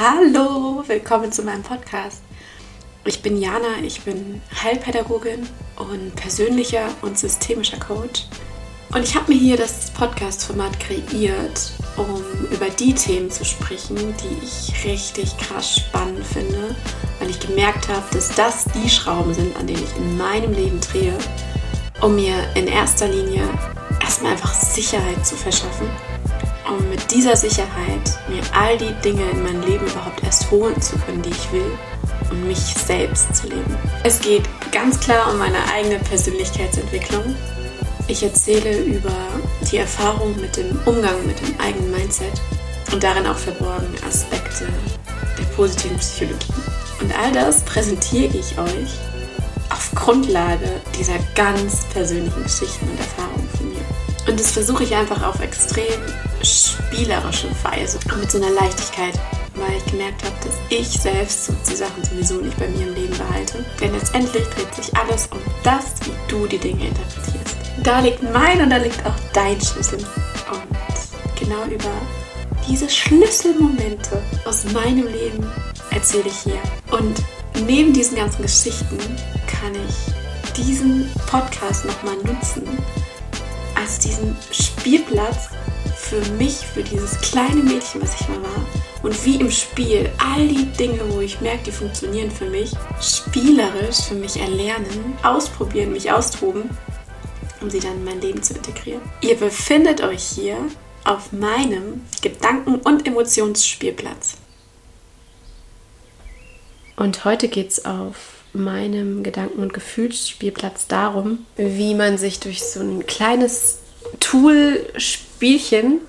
Hallo, willkommen zu meinem Podcast. Ich bin Jana, ich bin Heilpädagogin und persönlicher und systemischer Coach. Und ich habe mir hier das Podcast-Format kreiert, um über die Themen zu sprechen, die ich richtig krass spannend finde, weil ich gemerkt habe, dass das die Schrauben sind, an denen ich in meinem Leben drehe, um mir in erster Linie erstmal einfach Sicherheit zu verschaffen um mit dieser Sicherheit mir all die Dinge in mein Leben überhaupt erst holen zu können, die ich will und mich selbst zu leben. Es geht ganz klar um meine eigene Persönlichkeitsentwicklung. Ich erzähle über die Erfahrung mit dem Umgang mit dem eigenen Mindset und darin auch verborgen Aspekte der positiven Psychologie. Und all das präsentiere ich euch auf Grundlage dieser ganz persönlichen Geschichten und Erfahrungen von mir. Und das versuche ich einfach auf extrem spielerische Weise und mit so einer Leichtigkeit, weil ich gemerkt habe, dass ich selbst so die Sachen sowieso nicht bei mir im Leben behalte. Denn letztendlich dreht sich alles um das, wie du die Dinge interpretierst. Da liegt mein und da liegt auch dein Schlüssel. Und genau über diese Schlüsselmomente aus meinem Leben erzähle ich hier. Und neben diesen ganzen Geschichten kann ich diesen Podcast nochmal nutzen als diesen Spielplatz für mich, für dieses kleine Mädchen, was ich mal war. Und wie im Spiel all die Dinge, wo ich merke, die funktionieren für mich, spielerisch für mich erlernen, ausprobieren, mich austoben, um sie dann in mein Leben zu integrieren. Ihr befindet euch hier auf meinem Gedanken- und Emotionsspielplatz. Und heute geht es auf meinem Gedanken- und Gefühlsspielplatz darum, wie man sich durch so ein kleines Tool spielt Spielchen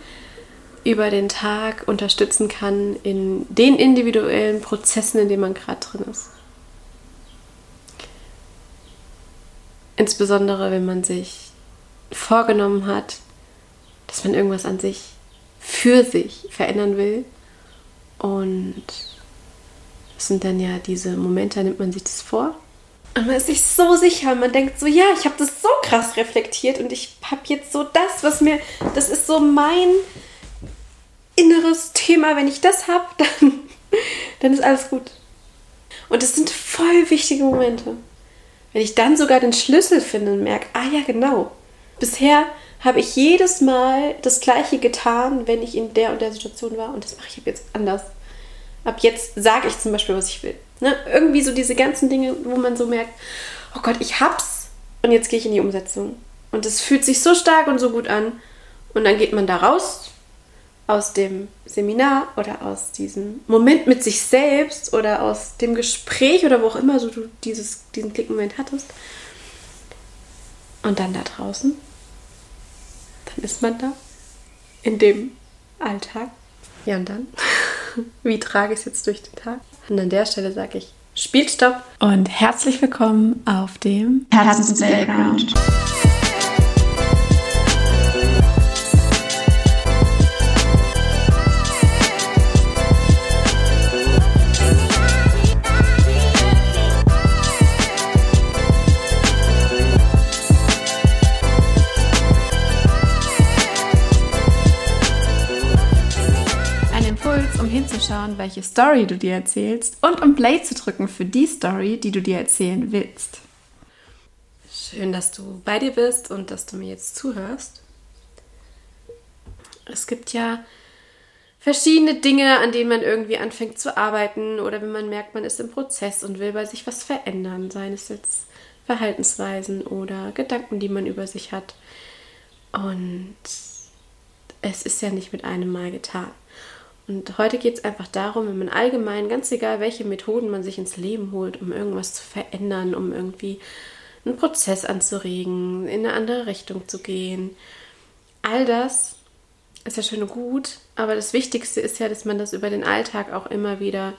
über den Tag unterstützen kann in den individuellen Prozessen, in denen man gerade drin ist. Insbesondere, wenn man sich vorgenommen hat, dass man irgendwas an sich für sich verändern will. Und das sind dann ja diese Momente, da nimmt man sich das vor und man ist sich so sicher und man denkt so, ja, ich habe das so krass reflektiert und ich habe jetzt so das, was mir, das ist so mein inneres Thema. Wenn ich das habe, dann, dann ist alles gut. Und das sind voll wichtige Momente. Wenn ich dann sogar den Schlüssel finde und merke, ah ja, genau. Bisher habe ich jedes Mal das Gleiche getan, wenn ich in der und der Situation war und das mache ich jetzt anders. Ab jetzt sage ich zum Beispiel, was ich will. Ne? Irgendwie so diese ganzen Dinge, wo man so merkt, oh Gott, ich hab's und jetzt gehe ich in die Umsetzung. Und es fühlt sich so stark und so gut an. Und dann geht man da raus aus dem Seminar oder aus diesem Moment mit sich selbst oder aus dem Gespräch oder wo auch immer so du dieses, diesen Klickmoment hattest. Und dann da draußen, dann ist man da in dem Alltag. Ja, und dann? Wie trage ich es jetzt durch den Tag? Und an der Stelle sage ich Spielstopp und herzlich willkommen auf dem Herzens Playground. Hinzuschauen, welche Story du dir erzählst und um Play zu drücken für die Story, die du dir erzählen willst. Schön, dass du bei dir bist und dass du mir jetzt zuhörst. Es gibt ja verschiedene Dinge, an denen man irgendwie anfängt zu arbeiten oder wenn man merkt, man ist im Prozess und will bei sich was verändern, seien es jetzt Verhaltensweisen oder Gedanken, die man über sich hat. Und es ist ja nicht mit einem Mal getan. Und heute geht es einfach darum, wenn man allgemein, ganz egal welche Methoden man sich ins Leben holt, um irgendwas zu verändern, um irgendwie einen Prozess anzuregen, in eine andere Richtung zu gehen. All das ist ja schön und gut, aber das Wichtigste ist ja, dass man das über den Alltag auch immer wieder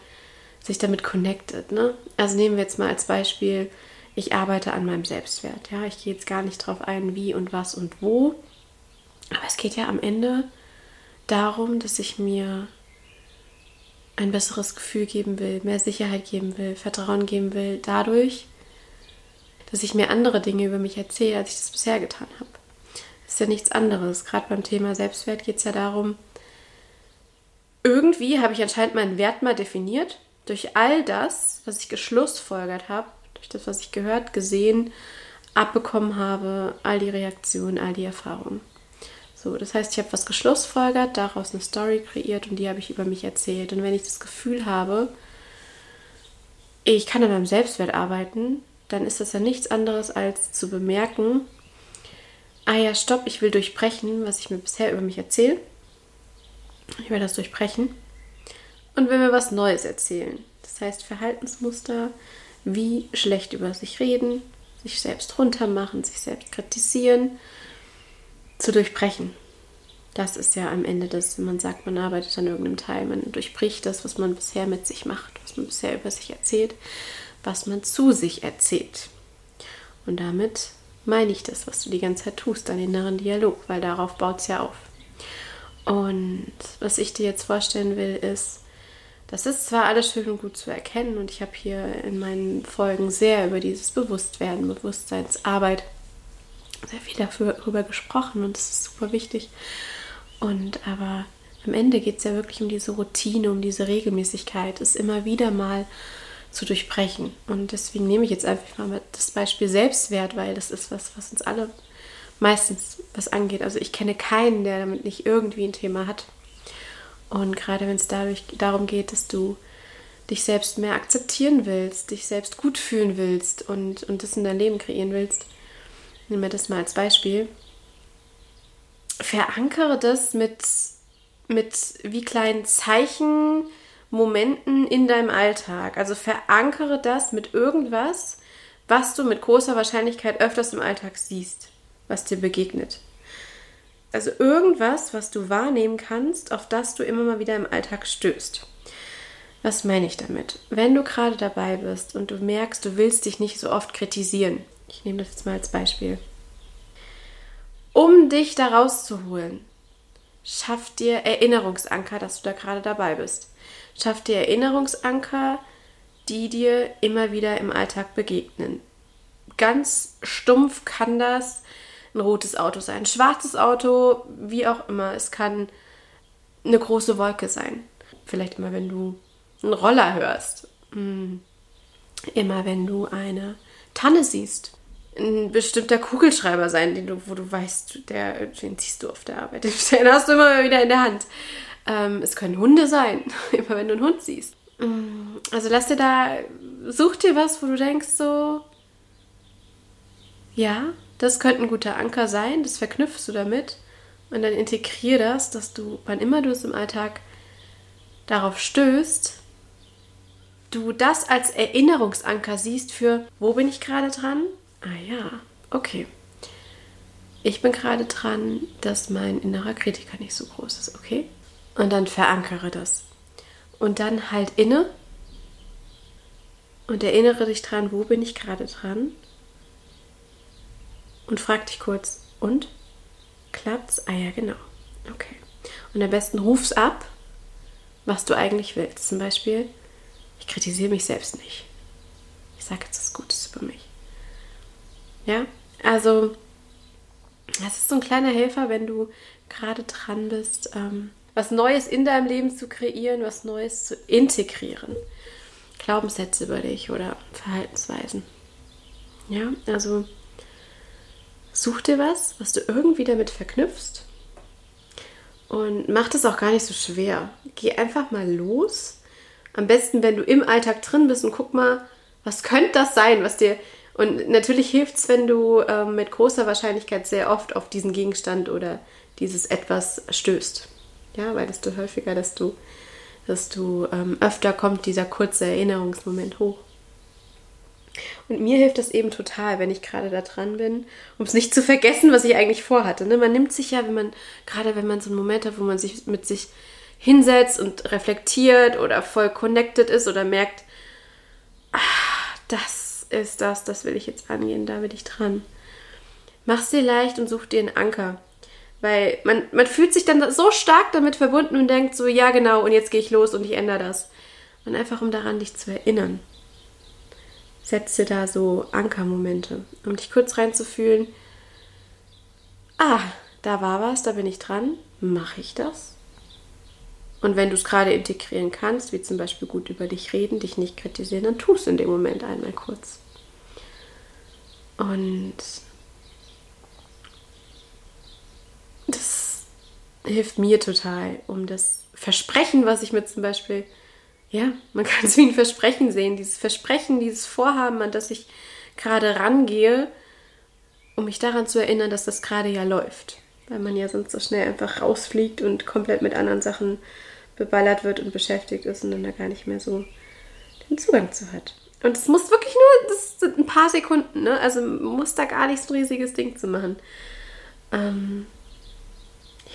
sich damit connectet. Ne? Also nehmen wir jetzt mal als Beispiel, ich arbeite an meinem Selbstwert. Ja, ich gehe jetzt gar nicht drauf ein, wie und was und wo. Aber es geht ja am Ende darum, dass ich mir ein besseres Gefühl geben will, mehr Sicherheit geben will, Vertrauen geben will, dadurch, dass ich mir andere Dinge über mich erzähle, als ich das bisher getan habe. Das ist ja nichts anderes. Gerade beim Thema Selbstwert geht es ja darum, irgendwie habe ich anscheinend meinen Wert mal definiert. Durch all das, was ich geschlussfolgert habe, durch das, was ich gehört, gesehen, abbekommen habe, all die Reaktionen, all die Erfahrungen. So, das heißt, ich habe was geschlussfolgert, daraus eine Story kreiert und die habe ich über mich erzählt. Und wenn ich das Gefühl habe, ich kann an meinem Selbstwert arbeiten, dann ist das ja nichts anderes als zu bemerken, ah ja, stopp, ich will durchbrechen, was ich mir bisher über mich erzähle. Ich will das durchbrechen und will mir was Neues erzählen. Das heißt, Verhaltensmuster wie schlecht über sich reden, sich selbst runtermachen, sich selbst kritisieren, zu durchbrechen. Das ist ja am Ende das, man sagt, man arbeitet an irgendeinem Teil, man durchbricht das, was man bisher mit sich macht, was man bisher über sich erzählt, was man zu sich erzählt. Und damit meine ich das, was du die ganze Zeit tust, deinen inneren Dialog, weil darauf baut es ja auf. Und was ich dir jetzt vorstellen will, ist, das ist zwar alles schön und gut zu erkennen und ich habe hier in meinen Folgen sehr über dieses Bewusstwerden, Bewusstseinsarbeit sehr viel darüber gesprochen und das ist super wichtig. Und aber am Ende geht es ja wirklich um diese Routine, um diese Regelmäßigkeit, es immer wieder mal zu durchbrechen. Und deswegen nehme ich jetzt einfach mal das Beispiel Selbstwert, weil das ist was, was uns alle meistens was angeht. Also ich kenne keinen, der damit nicht irgendwie ein Thema hat. Und gerade wenn es dadurch darum geht, dass du dich selbst mehr akzeptieren willst, dich selbst gut fühlen willst und, und das in dein Leben kreieren willst, nehmen wir das mal als Beispiel. Verankere das mit, mit wie kleinen Zeichen, Momenten in deinem Alltag. Also verankere das mit irgendwas, was du mit großer Wahrscheinlichkeit öfters im Alltag siehst, was dir begegnet. Also irgendwas, was du wahrnehmen kannst, auf das du immer mal wieder im Alltag stößt. Was meine ich damit? Wenn du gerade dabei bist und du merkst, du willst dich nicht so oft kritisieren, ich nehme das jetzt mal als Beispiel, um dich da rauszuholen, schaff dir Erinnerungsanker, dass du da gerade dabei bist. Schaff dir Erinnerungsanker, die dir immer wieder im Alltag begegnen. Ganz stumpf kann das ein rotes Auto sein, ein schwarzes Auto, wie auch immer. Es kann eine große Wolke sein. Vielleicht immer, wenn du einen Roller hörst. Hm. Immer, wenn du eine Tanne siehst. Ein bestimmter Kugelschreiber sein, den du, wo du weißt, der, den ziehst du auf der Arbeit. Den hast du immer wieder in der Hand. Ähm, es können Hunde sein, immer wenn du einen Hund siehst. Mm, also lass dir da, such dir was, wo du denkst so, ja, das könnte ein guter Anker sein, das verknüpfst du damit und dann integrier das, dass du, wann immer du es im Alltag darauf stößt, du das als Erinnerungsanker siehst für, wo bin ich gerade dran? Ah ja, okay. Ich bin gerade dran, dass mein innerer Kritiker nicht so groß ist, okay? Und dann verankere das. Und dann halt inne und erinnere dich dran, wo bin ich gerade dran? Und frag dich kurz, und? Klappt's? Ah ja, genau. Okay. Und am besten ruf's ab, was du eigentlich willst. Zum Beispiel, ich kritisiere mich selbst nicht. Ich sage jetzt was Gutes über mich. Ja, also, das ist so ein kleiner Helfer, wenn du gerade dran bist, ähm, was Neues in deinem Leben zu kreieren, was Neues zu integrieren. Glaubenssätze über dich oder Verhaltensweisen. Ja, also such dir was, was du irgendwie damit verknüpfst und mach das auch gar nicht so schwer. Geh einfach mal los. Am besten, wenn du im Alltag drin bist und guck mal, was könnte das sein, was dir. Und natürlich hilft es, wenn du äh, mit großer Wahrscheinlichkeit sehr oft auf diesen Gegenstand oder dieses Etwas stößt. Ja, weil desto häufiger, desto, desto ähm, öfter kommt dieser kurze Erinnerungsmoment hoch. Und mir hilft das eben total, wenn ich gerade da dran bin, um es nicht zu vergessen, was ich eigentlich vorhatte. Ne? Man nimmt sich ja, wenn man, gerade wenn man so einen Moment hat, wo man sich mit sich hinsetzt und reflektiert oder voll connected ist oder merkt, ach, das ist das, das will ich jetzt angehen, da bin ich dran. Mach's dir leicht und such dir einen Anker. Weil man, man fühlt sich dann so stark damit verbunden und denkt so, ja genau, und jetzt gehe ich los und ich ändere das. Und einfach um daran dich zu erinnern. Setze da so Ankermomente, um dich kurz reinzufühlen. Ah, da war was, da bin ich dran. Mache ich das? Und wenn du es gerade integrieren kannst, wie zum Beispiel gut über dich reden, dich nicht kritisieren, dann tust du in dem Moment einmal kurz. Und das hilft mir total, um das Versprechen, was ich mir zum Beispiel, ja, man kann es wie ein Versprechen sehen, dieses Versprechen, dieses Vorhaben, an das ich gerade rangehe, um mich daran zu erinnern, dass das gerade ja läuft. Weil man ja sonst so schnell einfach rausfliegt und komplett mit anderen Sachen beballert wird und beschäftigt ist und dann da gar nicht mehr so den Zugang zu hat. Und es muss wirklich nur, das sind ein paar Sekunden, ne? Also muss da gar nicht so ein riesiges Ding zu machen. Ähm,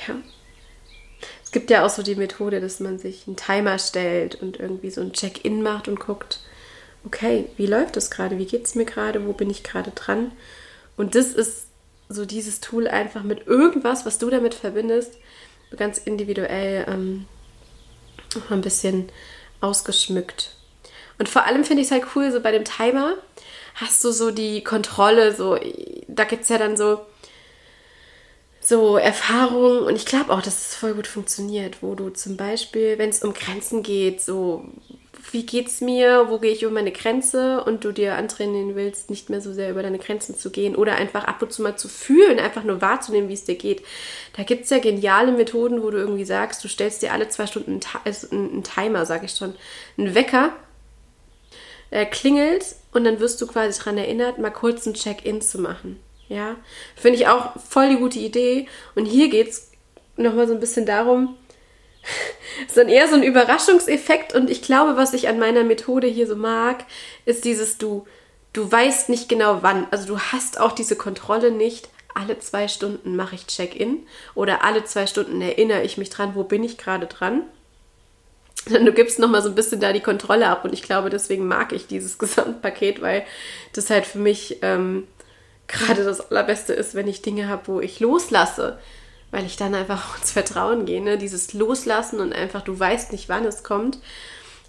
ja. Es gibt ja auch so die Methode, dass man sich einen Timer stellt und irgendwie so ein Check-in macht und guckt, okay, wie läuft das gerade? Wie geht es mir gerade? Wo bin ich gerade dran? Und das ist so dieses Tool einfach mit irgendwas, was du damit verbindest, ganz individuell ähm, ein bisschen ausgeschmückt. Und vor allem finde ich es halt cool, so bei dem Timer hast du so die Kontrolle, so, da gibt es ja dann so, so Erfahrungen und ich glaube auch, dass es voll gut funktioniert, wo du zum Beispiel, wenn es um Grenzen geht, so wie geht's mir, wo gehe ich über meine Grenze und du dir antrainieren willst, nicht mehr so sehr über deine Grenzen zu gehen oder einfach ab und zu mal zu fühlen, einfach nur wahrzunehmen, wie es dir geht. Da gibt es ja geniale Methoden, wo du irgendwie sagst, du stellst dir alle zwei Stunden einen, also Timer, sage ich schon, einen Wecker, er klingelt und dann wirst du quasi daran erinnert, mal kurz ein Check-in zu machen. Ja, finde ich auch voll die gute Idee. Und hier geht es nochmal so ein bisschen darum, ist dann eher so ein Überraschungseffekt und ich glaube, was ich an meiner Methode hier so mag, ist dieses du, du weißt nicht genau wann. Also du hast auch diese Kontrolle nicht. Alle zwei Stunden mache ich Check-in oder alle zwei Stunden erinnere ich mich dran, wo bin ich gerade dran. Du gibst nochmal so ein bisschen da die Kontrolle ab und ich glaube, deswegen mag ich dieses Gesamtpaket, weil das halt für mich ähm, gerade das Allerbeste ist, wenn ich Dinge habe, wo ich loslasse weil ich dann einfach ins Vertrauen gehe. Ne? Dieses Loslassen und einfach, du weißt nicht, wann es kommt,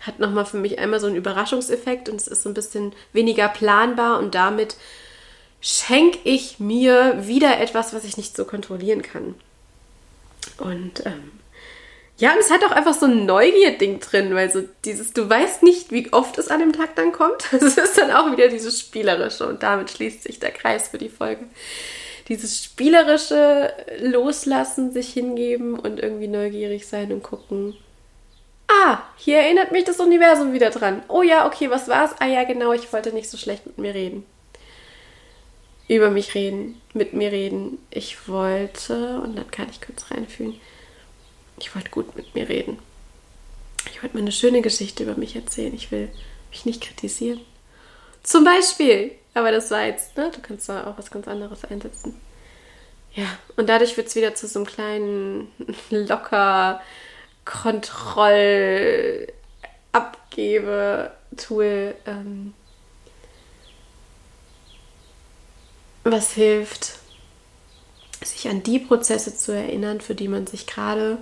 hat nochmal für mich einmal so einen Überraschungseffekt und es ist so ein bisschen weniger planbar und damit schenke ich mir wieder etwas, was ich nicht so kontrollieren kann. Und ähm, ja, und es hat auch einfach so ein Neugier-Ding drin, weil so dieses, du weißt nicht, wie oft es an dem Tag dann kommt. Es ist dann auch wieder dieses Spielerische und damit schließt sich der Kreis für die Folge dieses spielerische Loslassen, sich hingeben und irgendwie neugierig sein und gucken. Ah, hier erinnert mich das Universum wieder dran. Oh ja, okay, was war's? Ah ja, genau, ich wollte nicht so schlecht mit mir reden. Über mich reden, mit mir reden. Ich wollte, und dann kann ich kurz reinfühlen, ich wollte gut mit mir reden. Ich wollte mir eine schöne Geschichte über mich erzählen. Ich will mich nicht kritisieren. Zum Beispiel, aber das war jetzt, ne? Du kannst da auch was ganz anderes einsetzen. Ja, und dadurch wird es wieder zu so einem kleinen, locker Kontrollabgebe-Tool, ähm, was hilft, sich an die Prozesse zu erinnern, für die man sich gerade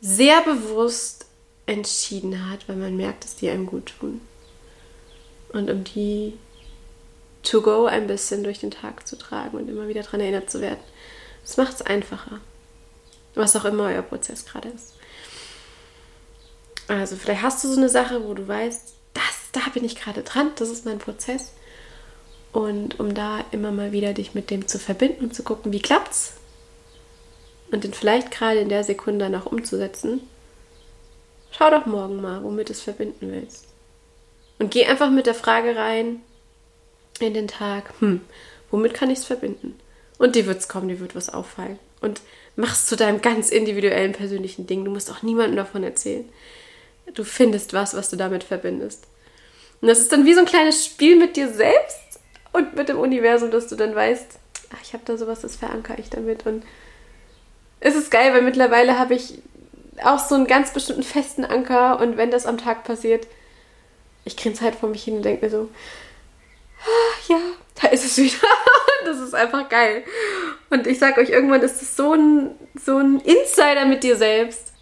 sehr bewusst entschieden hat, weil man merkt, dass die einem gut tun. Und um die to go ein bisschen durch den Tag zu tragen und immer wieder daran erinnert zu werden. Das macht es einfacher. Was auch immer euer Prozess gerade ist. Also vielleicht hast du so eine Sache, wo du weißt, das, da bin ich gerade dran, das ist mein Prozess. Und um da immer mal wieder dich mit dem zu verbinden und zu gucken, wie klappt's? Und den vielleicht gerade in der Sekunde noch umzusetzen, schau doch morgen mal, womit du es verbinden willst. Und geh einfach mit der Frage rein, in den Tag, hm, womit kann ich es verbinden? Und dir wird es kommen, dir wird was auffallen. Und machst zu deinem ganz individuellen persönlichen Ding. Du musst auch niemandem davon erzählen. Du findest was, was du damit verbindest. Und das ist dann wie so ein kleines Spiel mit dir selbst und mit dem Universum, dass du dann weißt, ach, ich habe da sowas, das verankere ich damit. Und es ist geil, weil mittlerweile habe ich auch so einen ganz bestimmten festen Anker und wenn das am Tag passiert, ich grinse halt vor mich hin und denke mir so, ja, da ist es wieder. das ist einfach geil. Und ich sag euch, irgendwann ist es so ein, so ein Insider mit dir selbst.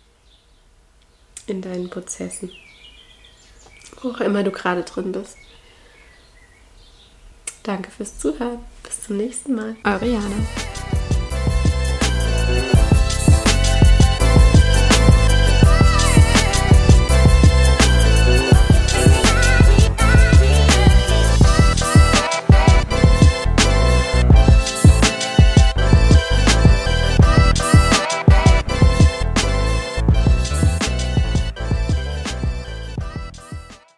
In deinen Prozessen. Wo auch immer du gerade drin bist. Danke fürs Zuhören. Bis zum nächsten Mal. Eure Jana.